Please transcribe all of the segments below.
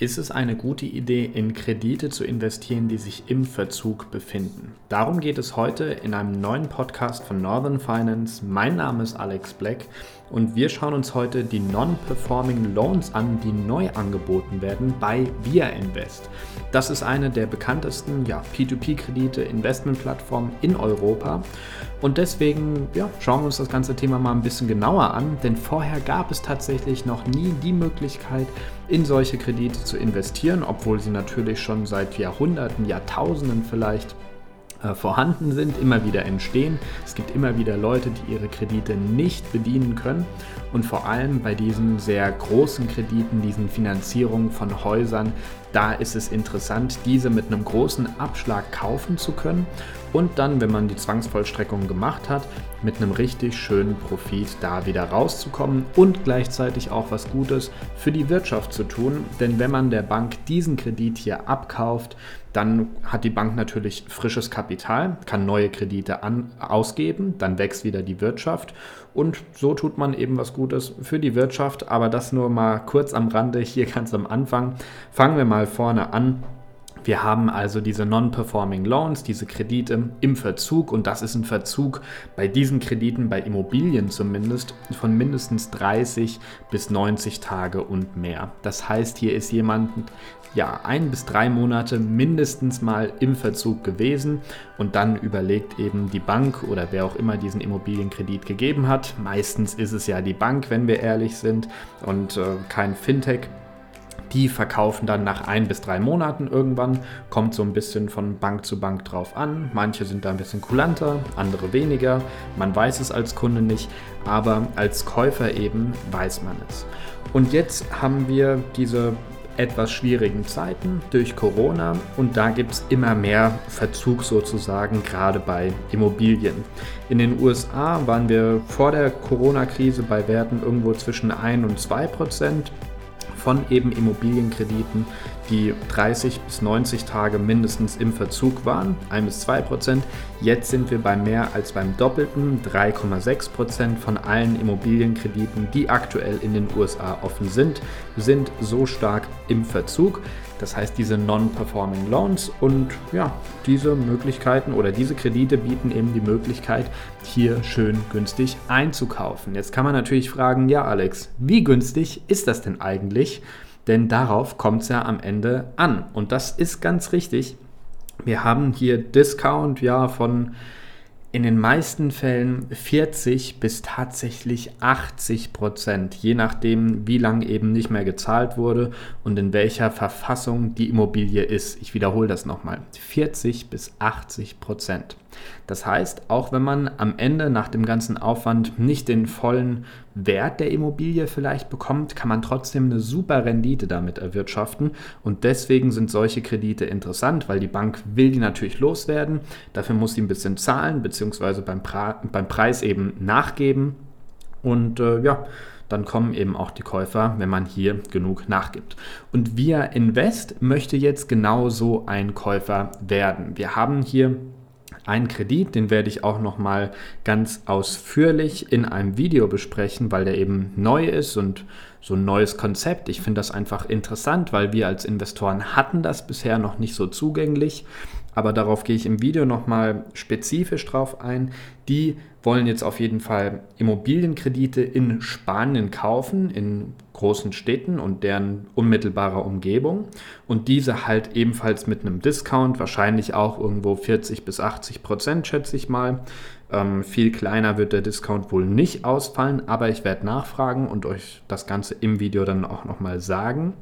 Ist es eine gute Idee, in Kredite zu investieren, die sich im Verzug befinden? Darum geht es heute in einem neuen Podcast von Northern Finance. Mein Name ist Alex Black und wir schauen uns heute die Non-Performing Loans an, die neu angeboten werden bei Via Invest. Das ist eine der bekanntesten ja, P2P-Kredite, Investmentplattformen in Europa. Und deswegen ja, schauen wir uns das ganze Thema mal ein bisschen genauer an, denn vorher gab es tatsächlich noch nie die Möglichkeit, in solche Kredite zu investieren, obwohl sie natürlich schon seit Jahrhunderten, Jahrtausenden vielleicht äh, vorhanden sind, immer wieder entstehen. Es gibt immer wieder Leute, die ihre Kredite nicht bedienen können. Und vor allem bei diesen sehr großen Krediten, diesen Finanzierungen von Häusern, da ist es interessant, diese mit einem großen Abschlag kaufen zu können und dann, wenn man die Zwangsvollstreckung gemacht hat, mit einem richtig schönen Profit da wieder rauszukommen und gleichzeitig auch was Gutes für die Wirtschaft zu tun. Denn wenn man der Bank diesen Kredit hier abkauft, dann hat die Bank natürlich frisches Kapital, kann neue Kredite an, ausgeben, dann wächst wieder die Wirtschaft und so tut man eben was Gutes für die Wirtschaft. Aber das nur mal kurz am Rande, hier ganz am Anfang. Fangen wir mal vorne an. Wir haben also diese Non-Performing Loans, diese Kredite im Verzug und das ist ein Verzug bei diesen Krediten, bei Immobilien zumindest, von mindestens 30 bis 90 Tage und mehr. Das heißt, hier ist jemand ja ein bis drei Monate mindestens mal im Verzug gewesen und dann überlegt eben die Bank oder wer auch immer diesen Immobilienkredit gegeben hat. Meistens ist es ja die Bank, wenn wir ehrlich sind und äh, kein Fintech die verkaufen dann nach ein bis drei Monaten irgendwann. Kommt so ein bisschen von Bank zu Bank drauf an. Manche sind da ein bisschen kulanter, andere weniger. Man weiß es als Kunde nicht, aber als Käufer eben weiß man es. Und jetzt haben wir diese etwas schwierigen Zeiten durch Corona und da gibt es immer mehr Verzug sozusagen, gerade bei Immobilien. In den USA waren wir vor der Corona-Krise bei Werten irgendwo zwischen 1 und 2 Prozent von eben Immobilienkrediten, die 30 bis 90 Tage mindestens im Verzug waren, 1 bis 2 Prozent. Jetzt sind wir bei mehr als beim Doppelten, 3,6 Prozent von allen Immobilienkrediten, die aktuell in den USA offen sind, sind so stark im Verzug. Das heißt, diese Non-Performing Loans und ja, diese Möglichkeiten oder diese Kredite bieten eben die Möglichkeit, hier schön günstig einzukaufen. Jetzt kann man natürlich fragen, ja Alex, wie günstig ist das denn eigentlich? Denn darauf kommt es ja am Ende an. Und das ist ganz richtig. Wir haben hier Discount ja von in den meisten Fällen 40 bis tatsächlich 80 Prozent, je nachdem, wie lange eben nicht mehr gezahlt wurde und in welcher Verfassung die Immobilie ist. Ich wiederhole das nochmal. 40 bis 80 Prozent. Das heißt, auch wenn man am Ende nach dem ganzen Aufwand nicht den vollen Wert der Immobilie vielleicht bekommt, kann man trotzdem eine super Rendite damit erwirtschaften. Und deswegen sind solche Kredite interessant, weil die Bank will die natürlich loswerden. Dafür muss sie ein bisschen zahlen, beziehungsweise beim, pra beim Preis eben nachgeben. Und äh, ja, dann kommen eben auch die Käufer, wenn man hier genug nachgibt. Und Via Invest möchte jetzt genauso ein Käufer werden. Wir haben hier einen Kredit, den werde ich auch noch mal ganz ausführlich in einem Video besprechen, weil der eben neu ist und so ein neues Konzept. Ich finde das einfach interessant, weil wir als Investoren hatten das bisher noch nicht so zugänglich aber darauf gehe ich im Video nochmal spezifisch drauf ein. Die wollen jetzt auf jeden Fall Immobilienkredite in Spanien kaufen, in großen Städten und deren unmittelbarer Umgebung. Und diese halt ebenfalls mit einem Discount, wahrscheinlich auch irgendwo 40 bis 80 Prozent, schätze ich mal. Ähm, viel kleiner wird der Discount wohl nicht ausfallen, aber ich werde nachfragen und euch das Ganze im Video dann auch nochmal sagen.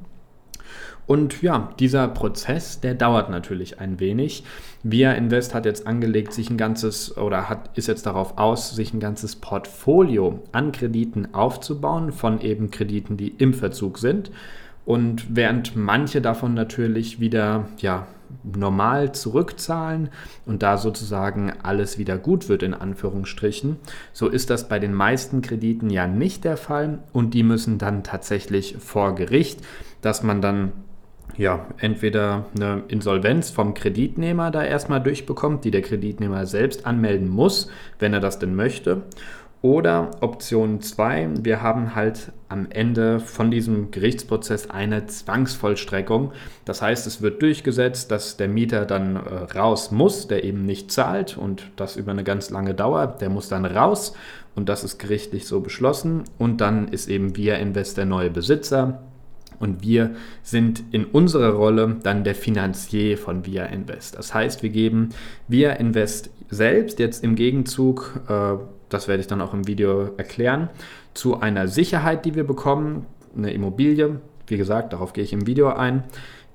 Und ja, dieser Prozess, der dauert natürlich ein wenig. Via Invest hat jetzt angelegt, sich ein ganzes oder hat, ist jetzt darauf aus, sich ein ganzes Portfolio an Krediten aufzubauen, von eben Krediten, die im Verzug sind. Und während manche davon natürlich wieder ja, normal zurückzahlen und da sozusagen alles wieder gut wird in Anführungsstrichen. So ist das bei den meisten Krediten ja nicht der Fall und die müssen dann tatsächlich vor Gericht, dass man dann ja, entweder eine Insolvenz vom Kreditnehmer da erstmal durchbekommt, die der Kreditnehmer selbst anmelden muss, wenn er das denn möchte. Oder Option 2, wir haben halt am Ende von diesem Gerichtsprozess eine Zwangsvollstreckung. Das heißt, es wird durchgesetzt, dass der Mieter dann äh, raus muss, der eben nicht zahlt und das über eine ganz lange Dauer. Der muss dann raus und das ist gerichtlich so beschlossen. Und dann ist eben Via Invest der neue Besitzer. Und wir sind in unserer Rolle dann der Finanzier von Via Invest. Das heißt, wir geben Via Invest selbst jetzt im Gegenzug äh, das werde ich dann auch im Video erklären, zu einer Sicherheit, die wir bekommen, eine Immobilie. Wie gesagt, darauf gehe ich im Video ein.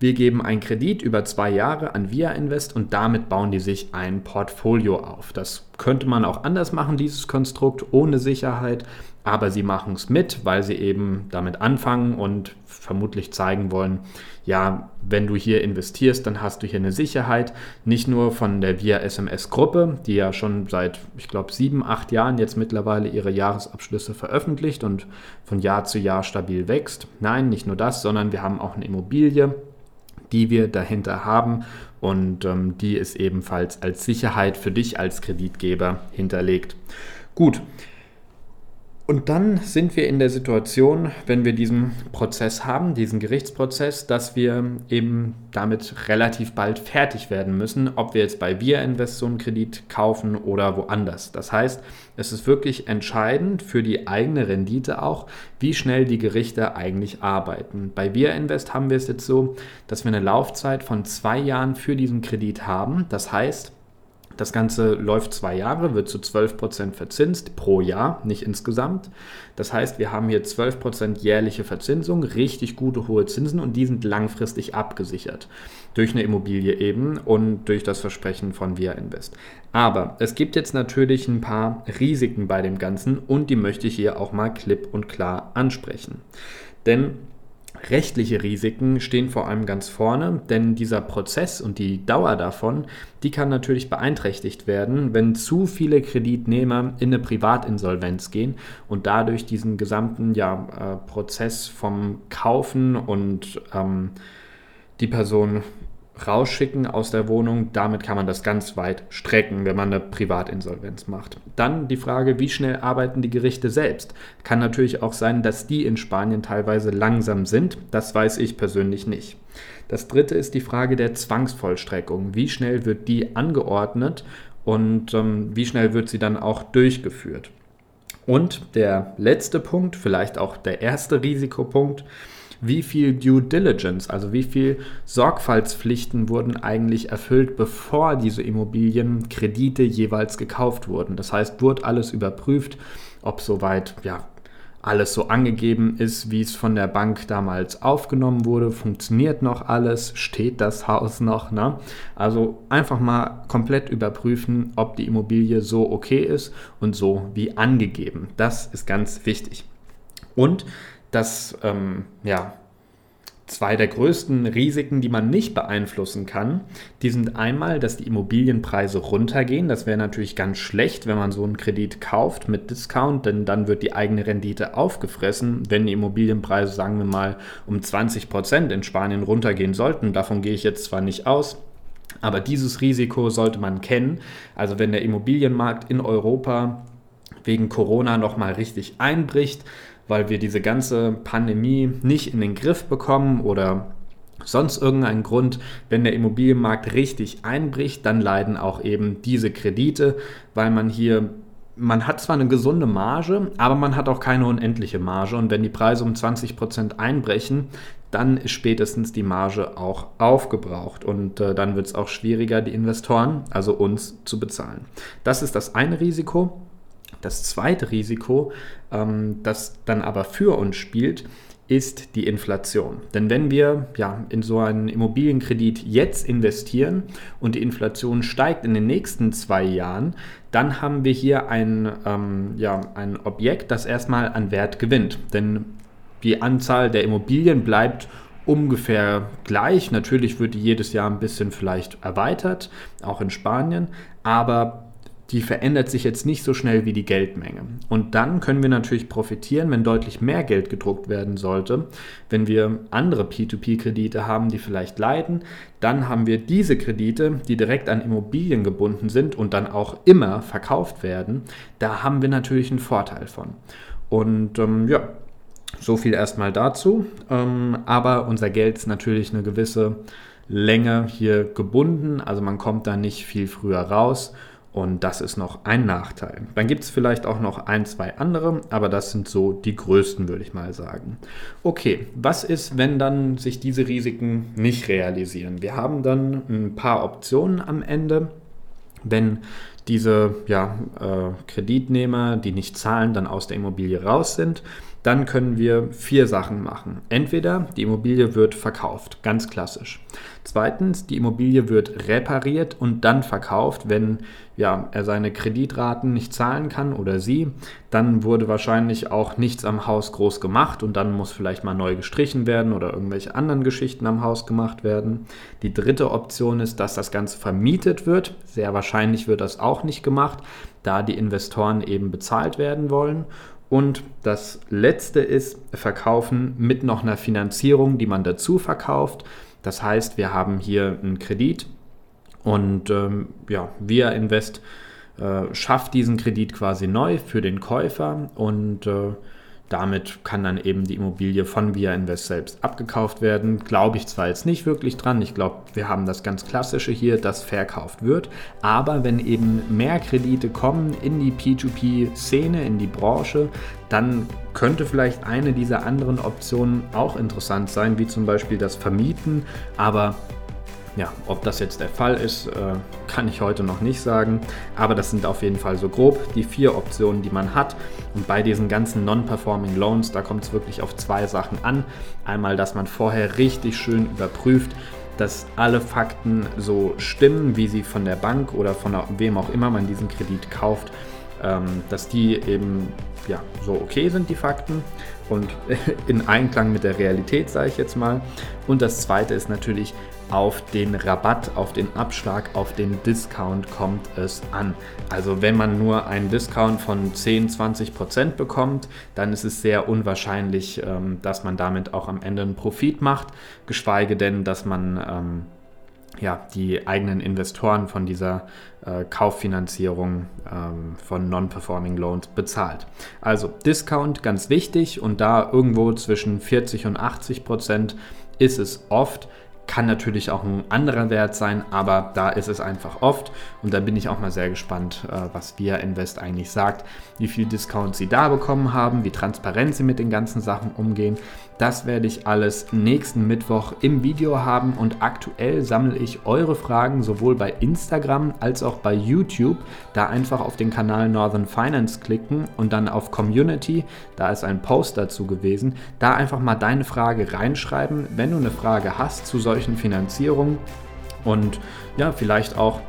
Wir geben einen Kredit über zwei Jahre an Via Invest und damit bauen die sich ein Portfolio auf. Das könnte man auch anders machen, dieses Konstrukt, ohne Sicherheit, aber sie machen es mit, weil sie eben damit anfangen und vermutlich zeigen wollen, ja, wenn du hier investierst, dann hast du hier eine Sicherheit, nicht nur von der Via SMS Gruppe, die ja schon seit, ich glaube, sieben, acht Jahren jetzt mittlerweile ihre Jahresabschlüsse veröffentlicht und von Jahr zu Jahr stabil wächst. Nein, nicht nur das, sondern wir haben auch eine Immobilie, die wir dahinter haben und ähm, die ist ebenfalls als Sicherheit für dich als Kreditgeber hinterlegt. Gut, und dann sind wir in der Situation, wenn wir diesen Prozess haben, diesen Gerichtsprozess, dass wir eben damit relativ bald fertig werden müssen, ob wir jetzt bei Via Invest so einen Kredit kaufen oder woanders. Das heißt, es ist wirklich entscheidend für die eigene Rendite auch, wie schnell die Gerichte eigentlich arbeiten. Bei Via Invest haben wir es jetzt so, dass wir eine Laufzeit von zwei Jahren für diesen Kredit haben. Das heißt, das Ganze läuft zwei Jahre, wird zu 12% verzinst pro Jahr, nicht insgesamt. Das heißt, wir haben hier 12% jährliche Verzinsung, richtig gute hohe Zinsen und die sind langfristig abgesichert. Durch eine Immobilie eben und durch das Versprechen von Via Invest. Aber es gibt jetzt natürlich ein paar Risiken bei dem Ganzen und die möchte ich hier auch mal klipp und klar ansprechen. Denn Rechtliche Risiken stehen vor allem ganz vorne, denn dieser Prozess und die Dauer davon, die kann natürlich beeinträchtigt werden, wenn zu viele Kreditnehmer in eine Privatinsolvenz gehen und dadurch diesen gesamten ja, äh, Prozess vom Kaufen und ähm, die Person rausschicken aus der Wohnung. Damit kann man das ganz weit strecken, wenn man eine Privatinsolvenz macht. Dann die Frage, wie schnell arbeiten die Gerichte selbst? Kann natürlich auch sein, dass die in Spanien teilweise langsam sind. Das weiß ich persönlich nicht. Das dritte ist die Frage der Zwangsvollstreckung. Wie schnell wird die angeordnet und ähm, wie schnell wird sie dann auch durchgeführt? Und der letzte Punkt, vielleicht auch der erste Risikopunkt, wie viel Due Diligence, also wie viel Sorgfaltspflichten wurden eigentlich erfüllt, bevor diese Immobilienkredite jeweils gekauft wurden. Das heißt, wurde alles überprüft, ob soweit ja, alles so angegeben ist, wie es von der Bank damals aufgenommen wurde, funktioniert noch alles, steht das Haus noch. Ne? Also einfach mal komplett überprüfen, ob die Immobilie so okay ist und so wie angegeben. Das ist ganz wichtig. Und dass ähm, ja, zwei der größten Risiken, die man nicht beeinflussen kann, die sind einmal, dass die Immobilienpreise runtergehen. Das wäre natürlich ganz schlecht, wenn man so einen Kredit kauft mit Discount, denn dann wird die eigene Rendite aufgefressen. Wenn die Immobilienpreise, sagen wir mal, um 20 Prozent in Spanien runtergehen sollten, davon gehe ich jetzt zwar nicht aus, aber dieses Risiko sollte man kennen. Also wenn der Immobilienmarkt in Europa wegen Corona nochmal richtig einbricht, weil wir diese ganze Pandemie nicht in den Griff bekommen oder sonst irgendeinen Grund, wenn der Immobilienmarkt richtig einbricht, dann leiden auch eben diese Kredite, weil man hier man hat zwar eine gesunde Marge, aber man hat auch keine unendliche Marge. Und wenn die Preise um 20% einbrechen, dann ist spätestens die Marge auch aufgebraucht. Und äh, dann wird es auch schwieriger, die Investoren, also uns, zu bezahlen. Das ist das eine Risiko. Das zweite Risiko, ähm, das dann aber für uns spielt, ist die Inflation. Denn wenn wir ja, in so einen Immobilienkredit jetzt investieren und die Inflation steigt in den nächsten zwei Jahren, dann haben wir hier ein, ähm, ja, ein Objekt, das erstmal an Wert gewinnt. Denn die Anzahl der Immobilien bleibt ungefähr gleich. Natürlich wird die jedes Jahr ein bisschen vielleicht erweitert, auch in Spanien, aber die verändert sich jetzt nicht so schnell wie die Geldmenge. Und dann können wir natürlich profitieren, wenn deutlich mehr Geld gedruckt werden sollte. Wenn wir andere P2P-Kredite haben, die vielleicht leiden, dann haben wir diese Kredite, die direkt an Immobilien gebunden sind und dann auch immer verkauft werden. Da haben wir natürlich einen Vorteil von. Und ähm, ja, so viel erstmal dazu. Ähm, aber unser Geld ist natürlich eine gewisse Länge hier gebunden, also man kommt da nicht viel früher raus. Und das ist noch ein Nachteil. Dann gibt es vielleicht auch noch ein, zwei andere, aber das sind so die größten, würde ich mal sagen. Okay, was ist, wenn dann sich diese Risiken nicht realisieren? Wir haben dann ein paar Optionen am Ende. Wenn diese ja, äh, Kreditnehmer, die nicht zahlen, dann aus der Immobilie raus sind, dann können wir vier Sachen machen. Entweder die Immobilie wird verkauft, ganz klassisch. Zweitens, die Immobilie wird repariert und dann verkauft, wenn ja, er seine Kreditraten nicht zahlen kann oder sie. Dann wurde wahrscheinlich auch nichts am Haus groß gemacht und dann muss vielleicht mal neu gestrichen werden oder irgendwelche anderen Geschichten am Haus gemacht werden. Die dritte Option ist, dass das Ganze vermietet wird. Sehr wahrscheinlich wird das auch nicht gemacht, da die Investoren eben bezahlt werden wollen. Und das letzte ist Verkaufen mit noch einer Finanzierung, die man dazu verkauft. Das heißt, wir haben hier einen Kredit und ähm, ja, Via Invest äh, schafft diesen Kredit quasi neu für den Käufer und äh, damit kann dann eben die Immobilie von Via Invest selbst abgekauft werden. Glaube ich zwar jetzt nicht wirklich dran. Ich glaube, wir haben das ganz Klassische hier, das verkauft wird. Aber wenn eben mehr Kredite kommen in die P2P-Szene, in die Branche, dann könnte vielleicht eine dieser anderen Optionen auch interessant sein, wie zum Beispiel das Vermieten. Aber ja, ob das jetzt der Fall ist, äh, kann ich heute noch nicht sagen. Aber das sind auf jeden Fall so grob die vier Optionen, die man hat. Und bei diesen ganzen Non-Performing Loans, da kommt es wirklich auf zwei Sachen an. Einmal, dass man vorher richtig schön überprüft, dass alle Fakten so stimmen, wie sie von der Bank oder von wem auch immer man diesen Kredit kauft, ähm, dass die eben ja, so okay sind, die Fakten und in Einklang mit der Realität, sage ich jetzt mal. Und das zweite ist natürlich, auf den Rabatt, auf den Abschlag, auf den Discount kommt es an. Also wenn man nur einen Discount von 10, 20 Prozent bekommt, dann ist es sehr unwahrscheinlich, ähm, dass man damit auch am Ende einen Profit macht, geschweige denn, dass man ähm, ja, die eigenen Investoren von dieser äh, Kauffinanzierung ähm, von Non-Performing Loans bezahlt. Also Discount ganz wichtig und da irgendwo zwischen 40 und 80 Prozent ist es oft kann natürlich auch ein anderer Wert sein, aber da ist es einfach oft. Und da bin ich auch mal sehr gespannt, äh, was Via Invest eigentlich sagt, wie viel Discount sie da bekommen haben, wie transparent sie mit den ganzen Sachen umgehen. Das werde ich alles nächsten Mittwoch im Video haben und aktuell sammle ich eure Fragen sowohl bei Instagram als auch bei YouTube. Da einfach auf den Kanal Northern Finance klicken und dann auf Community, da ist ein Post dazu gewesen, da einfach mal deine Frage reinschreiben, wenn du eine Frage hast zu solchen Finanzierungen. Und ja, vielleicht auch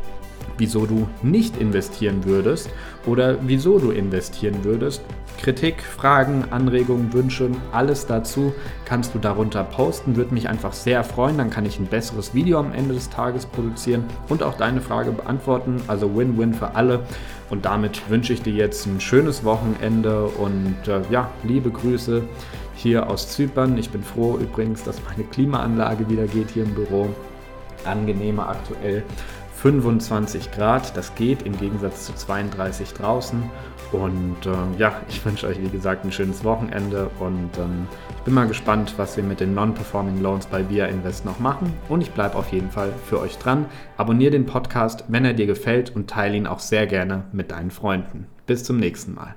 wieso du nicht investieren würdest oder wieso du investieren würdest. Kritik, Fragen, Anregungen, Wünsche, alles dazu kannst du darunter posten. Würde mich einfach sehr freuen. Dann kann ich ein besseres Video am Ende des Tages produzieren und auch deine Frage beantworten. Also Win-Win für alle. Und damit wünsche ich dir jetzt ein schönes Wochenende und äh, ja, liebe Grüße hier aus Zypern. Ich bin froh übrigens, dass meine Klimaanlage wieder geht hier im Büro. Angenehmer aktuell. 25 Grad. Das geht im Gegensatz zu 32 draußen. Und äh, ja, ich wünsche euch wie gesagt ein schönes Wochenende und ähm, ich bin mal gespannt, was wir mit den Non-Performing Loans bei Via Invest noch machen. Und ich bleibe auf jeden Fall für euch dran. Abonniere den Podcast, wenn er dir gefällt und teile ihn auch sehr gerne mit deinen Freunden. Bis zum nächsten Mal.